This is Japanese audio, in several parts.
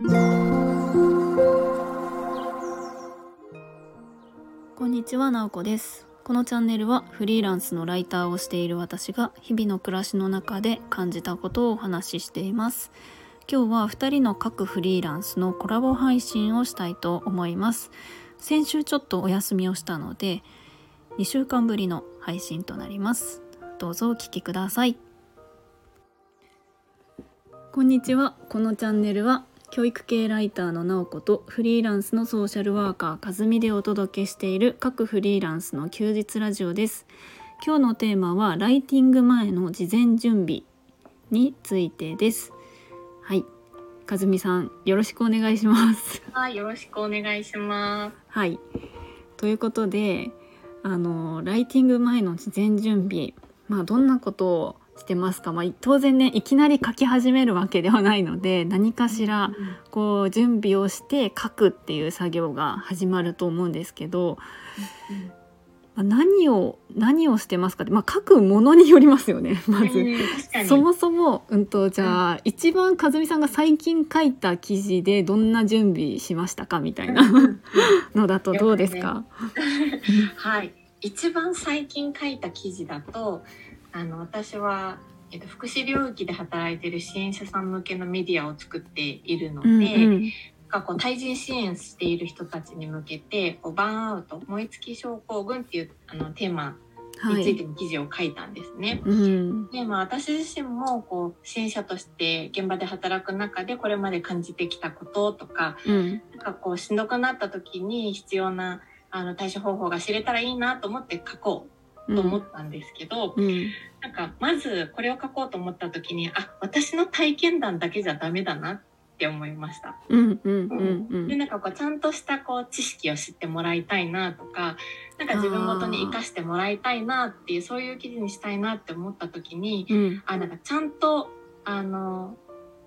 こんにちは、なおこです。このチャンネルはフリーランスのライターをしている私が日々の暮らしの中で感じたことをお話ししています。今日は2人の各フリーランスのコラボ配信をしたいと思います。先週ちょっとお休みをしたので2週間ぶりの配信となります。どうぞお聞きください。こんにちは。このチャンネルは教育系ライターのなおことフリーランスのソーシャルワーカーかずみでお届けしている各フリーランスの休日ラジオです。今日のテーマはライティング前の事前準備についてです。はい。かずみさんよろしくお願いします。はい、よろしくお願いします。はい。ということで、あのライティング前の事前準備、まあどんなことをしてますか？まあ当然ねいきなり書き始めるわけではないので、何かしらこう準備をして書くっていう作業が始まると思うんですけど、まあ何を何をしてますかって、まあ書くものによりますよね。まず。そもそも、うんと、じゃあ、一番和美さんが最近書いた記事でどんな準備しましたかみたいな のだとどうですか？はい、一番最近書いた記事だと、あの私は。えっと、福祉領域で働いている支援者さん向けのメディアを作っているので、うんうんなんかこう対人支援している人たちに向けてこうバーンアウト燃え尽き症候群っていうあのテーマはい。についての記事を書いたんですね。うん。でまあ、私自身もこう支援者として現場で働く中でこれまで感じてきたこととかうん。なんかこうしんどくなった時に必要なあの対処方法が知れたらいいなと思って書こうと思ったんですけど、うん。なんかまずこれを書こうと思った時にあ私の体験談だけじゃダメだなって思いました。うん。うん。うん。でなんかこうちゃんとしたこう知識を知ってもらいたいなとかなんか自分ごとに生かしてもらいたいなっていうそういう記事にしたいなって思った時にうん。あなんかちゃんとあの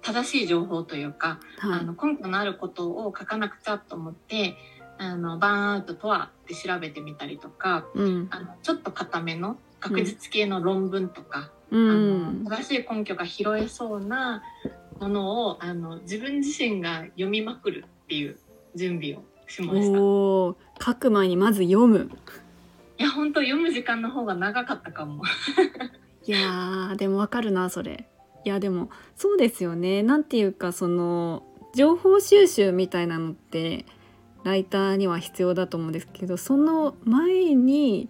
正しい情報というかはい。あの根拠のあることを書かなくちゃと思ってあのバーンアウトとはって調べてみたりとかうん。あのちょっと固めの学術系の論文とか、うあんの。正しい根拠が拾えそうなものをあの自分自身が読みまくるっていう準備をしました。書く前にまず読む。や本当読む時間の方が長かったかも。いやーでもわかるなそれ。いやでもそうですよね。なんていうかその情報収集みたいなのってライターには必要だと思うんですけど、その前に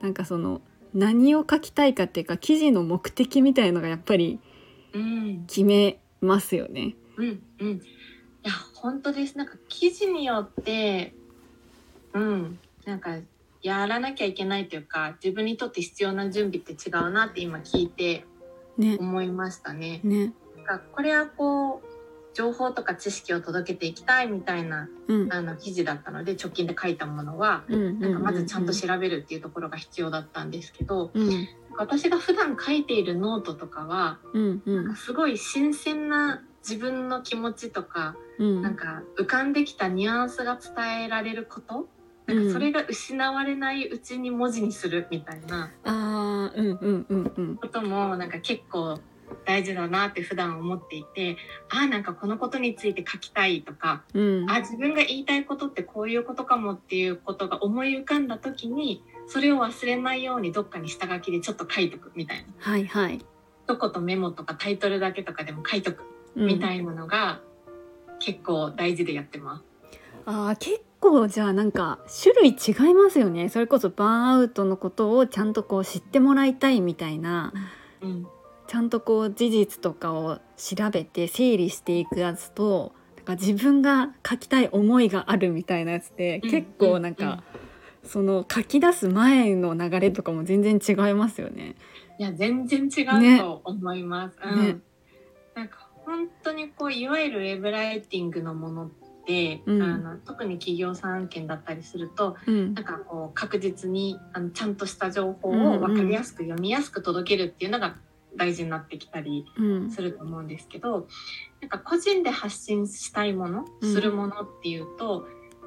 なんかその何を書きたいかっていうか記事の目的みたいのがやっぱりうん決めますよね。うんうん。いや本当です。なんか記事によって、うん、なんかやらなきゃいけないというか、自分にとって必要な準備って違うなって今聞いてね。思いましたね。ね。なんかこれはこう情報とか知識を届けていきたいみたいなうん。あの記事だったので直近で書いたものは。うん。なんかまずちゃんと調べるっていうところが必要だったんですけど、うん。私が普段書いているノートとかは、うん。うん。すごい新鮮な自分の気持ちとか、うん。なんか浮かんできたニュアンスが伝えられることなんかそれが失われないうちに文字にするみたいなああ、うんうんうんうん。こともなんか結構大事だなって普段思っていてあーなんかこのことについて書きたいとかうん。あ自分が言いたいことってこういうことかもっていうことが思い浮かんだ時にそれを忘れないようにどっかに下書きでちょっと書いとくみたいなはいはい。一言メモとかタイトルだけとかでも書いとくうんみたいなのが結構大事でやってます。ああ結構じゃあなんか種類違いますよねそれこそバーンアウトのことをちゃんとこう知ってもらいたいみたいなうんちゃんとこう事実とかを調べて整理していくやつとなんか自分が書きたい思いがあるみたいなやつってうん。結構なんかその書き出す前の流れとかも全然違いますよね。いや全然違ねうと思います。うん。ね。なんか本当にこういわゆるウェブライティングのものって、うん。あの特に企業さん案件だったりするとうん。なんかこう確実にあのちゃんとした情報うんうんを分かりやすく読みやすく届けるっていうのが大事になってきたりうん。すると思うんですけどなんか個人で発信したいものうん。するものっていうと、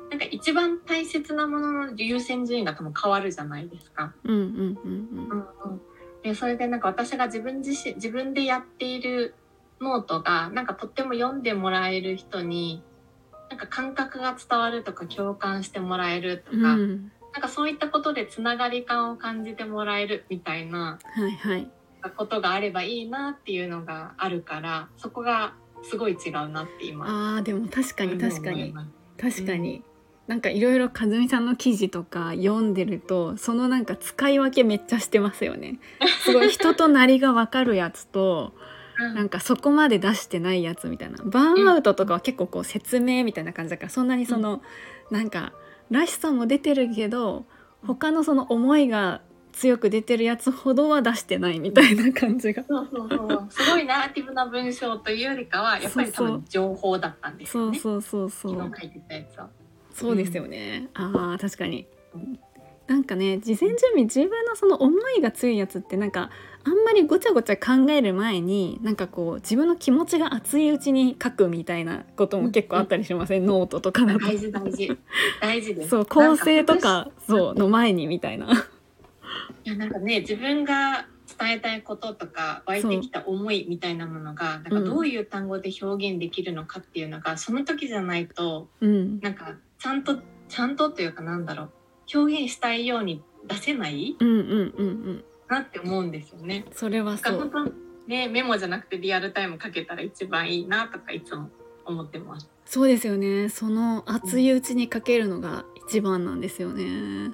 なんか一番大切なものの優先順位が多分変わるじゃないですか。うんうんうんうん。うんでそれでなんか私が自分自身自分でやっているノートがなんかとっても読んでもらえる人になんか感覚が伝わるとか共感してもらえるとか、うん。なんかそういったことでつながり感を感じてもらえるみたいなはいはいことがあればいいなっていうのがあるからそこがすごい違うなって今あーでも確かに確かに。確かに、なんかいろいろ和美さんの記事とか読んでるとそのなんか使い分けめっちゃしてますよね。すごい人となりが分かるやつとうん。なんかそこまで出してないやつみたいな。バーンアウトとかは結構こう説明みたいな感じだからそんなにその、なんからしさも出てるけど他のその思いが強く出てるやつほどは出してないみたいな感じが。そうそうそう。すごいナラティブな文章というよりかはやっぱり多分情報だったんですよね。そうそうそうそう。昨日書いてたやつは。そうですよね、あー確かに。なんかね事前準備自分のその思いが強いやつってなんかあんまりごちゃごちゃ考える前になんかこう自分の気持ちが熱いうちに書くみたいなことも結構あったりしません、ノートとかだと。大事大事。大事です。そう構成とかそうの前にみたいないやなんかね自分が伝えたいこととか湧いてきた思いみたいなものがなんかどういう単語で表現できるのかっていうのが、その時じゃないとうん。なんかちゃんとちゃんとというかなんだろう表現したいように出せないうんうんうんうん。なって思うんですよね。それはそう。ねメモじゃなくてリアルタイムかけたら一番いいなとかいつも思ってます。そうですよね。その熱いうちに書けるのが一番なんですよね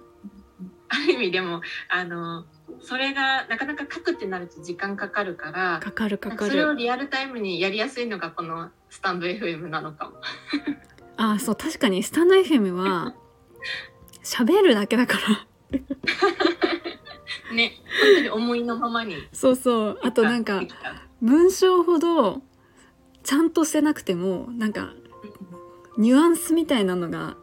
ある意味でもあのそれがなかなか書くってなると時間かかるからかかるかかそれをるリアルタイムにやりやすいのがこのスタンド FM なのかも。あそう確かにスタンド FM は喋るだけだから ね本当に思いのままに。そうそうあとなんか文章ほどちゃんとしてなくてもなんかニュアンスみたいなのが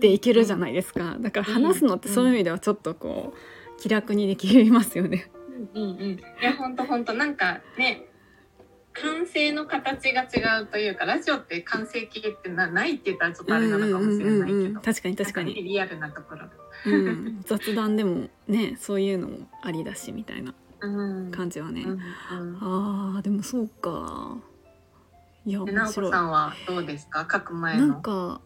でいけるじゃないですか。だから話すのってそういう意味ではちょっとこう気楽にできますよね。うんうん。うん、いや本当本当なんかね完成の形が違うというかラジオって完成形ってなないって言ったらちょっとあれなのかもしれないけど確かに確かなんねに、リアルなところうん、雑談でもねそういうのもありだしみたいなうん。感じはね、うんうん。あーでもそうかいや面白い。子さんはどうですか？書く前なんのか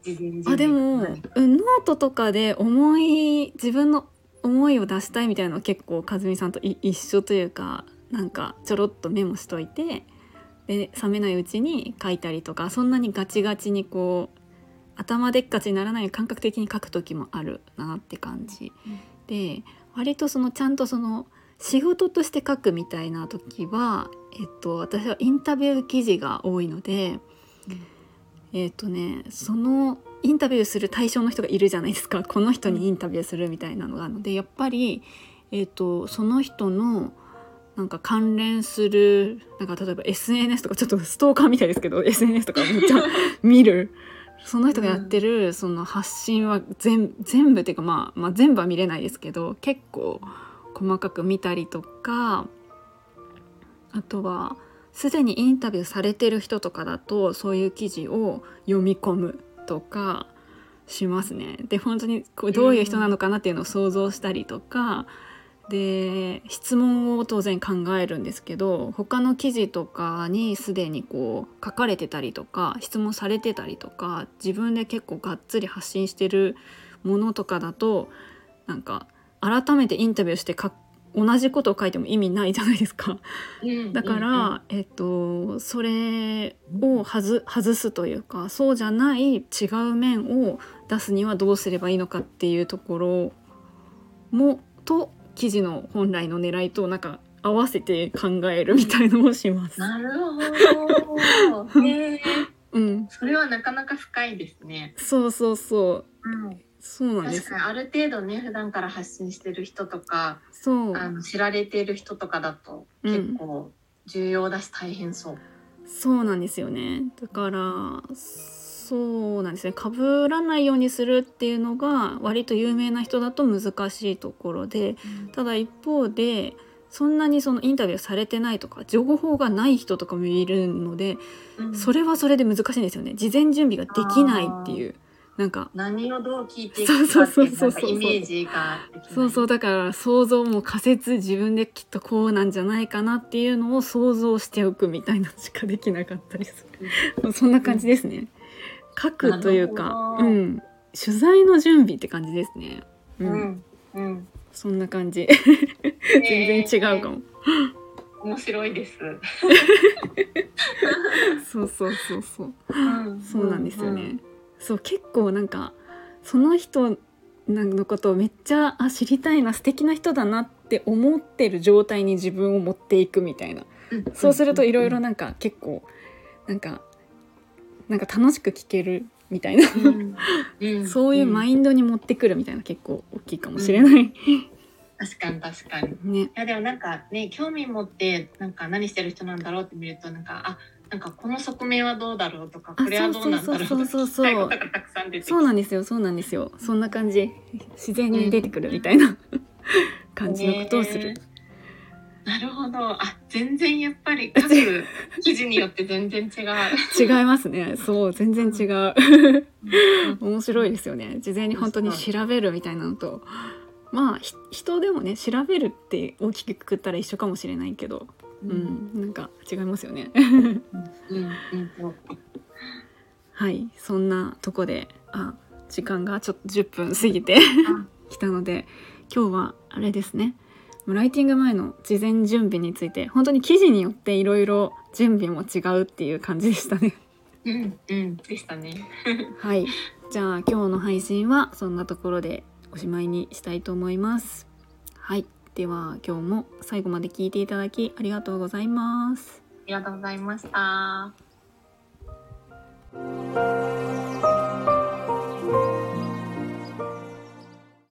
あでも、うん、ノートとかで思い自分の思いを出したいみたいなのは結構和美さんとい一緒というかなんかちょろっとメモしといてで冷めないうちに書いたりとかそんなにガチガチにこう頭でっかちにならない感覚的に書く時もあるなって感じ、で割とそのちゃんとその仕事として書くみたいな時は、えっと、私はインタビュー記事が多いので、えっとねそのインタビューする対象の人がいるじゃないですか。この人にインタビューするみたいなのがあるのでやっぱり、えっと、その人のなんか関連するなんか例えば SNS とかちょっとストーカーみたいですけど SNS とかめっちゃ 見る。その人がやってるその発信は全全部っていうか、まあ、まあ全部は見れないですけど結構細かく見たりとかあとはすでにインタビューされてる人とかだとそういう記事を読み込むとかしますね。で本当にこうどういう人なのかなっていうのを想像したりとか、で質問を当然考えるんですけど他の記事とかにすでにこう書かれてたりとか質問されてたりとか自分で結構がっつり発信してるものとかだとなんか改めてインタビューしてか同じことを書いても意味ないじゃないですか。だから、えっと、それを外外すというかそうじゃない違う面を出すにはどうすればいいのかっていうところもと記事の本来の狙いとなんか合わせて考えるみたいのをします。なるほど。へえ。うん、それはなかなか深いですね。そうそうそううん、そうなんです。確かにある程度ね普段から発信してる人とかそう。あの知られている人とかだとうん。結構重要だし大変そう。そうなんですよね。だからそうなんですね。被らないようにするっていうのが割と有名な人だと難しいところでただ一方でそんなにそのインタビューされてないとか情報がない人とかもいるのでうん。それはそれで難しいんですよね。事前準備ができないっていうなんか何をどう聞いていくかっていうイメージがそうそう。だから想像も仮説自分できっとこうなんじゃないかなっていうのを想像しておくみたいなのしかできなかったりする。そんな感じですね。書くというかうん。取材の準備って感じですね。う、うんんうん。そんな感じ。全然違うかも、面白いです、そうそうそうそう。うん。そうなんですよね、そう結構なんかその人のことをめっちゃあ知りたいな素敵な人だなって思ってる状態に自分を持っていくみたいな。うんそうするといろいろなんか結構なんかなんか楽しく聞けるみたいな、そういうマイインドに持ってくるみたいな結構大きいかもしれない、確かに確かに。ね。いやでもなんかね興味持ってなんか何してる人なんだろうって見るとなんかあなんかこの側面はどうだろうとかあこれはどうなんだろうとかそうそうそうそう。聞いことがたくさん出てきて。そうなんですよ。そうなんですよ。そんな感じ。自然に出てくるみたいな。感じのことをする、ねなるほど。あ全然やっぱり書く記事によって全然違う。違いますね。そう全然違う。うん。面白いですよね。事前に本当に調べるみたいなのと。まあひ人でもね調べるって大きくくくったら一緒かもしれないけど、ううん。ん、なんか違いますよね。うん。うん。そうはい。そんなとこであ時間がちょっと10分過ぎてきたので今日はあれですね。ライティング前の事前準備について本当に記事によっていろいろ準備も違うっていう感じでしたね。うん。うん。でしたね。はい。じゃあ今日の配信はそんなところでおしまいにしたいと思います。はいでは今日も最後まで聞いていただきありがとうございます。ありがとうございました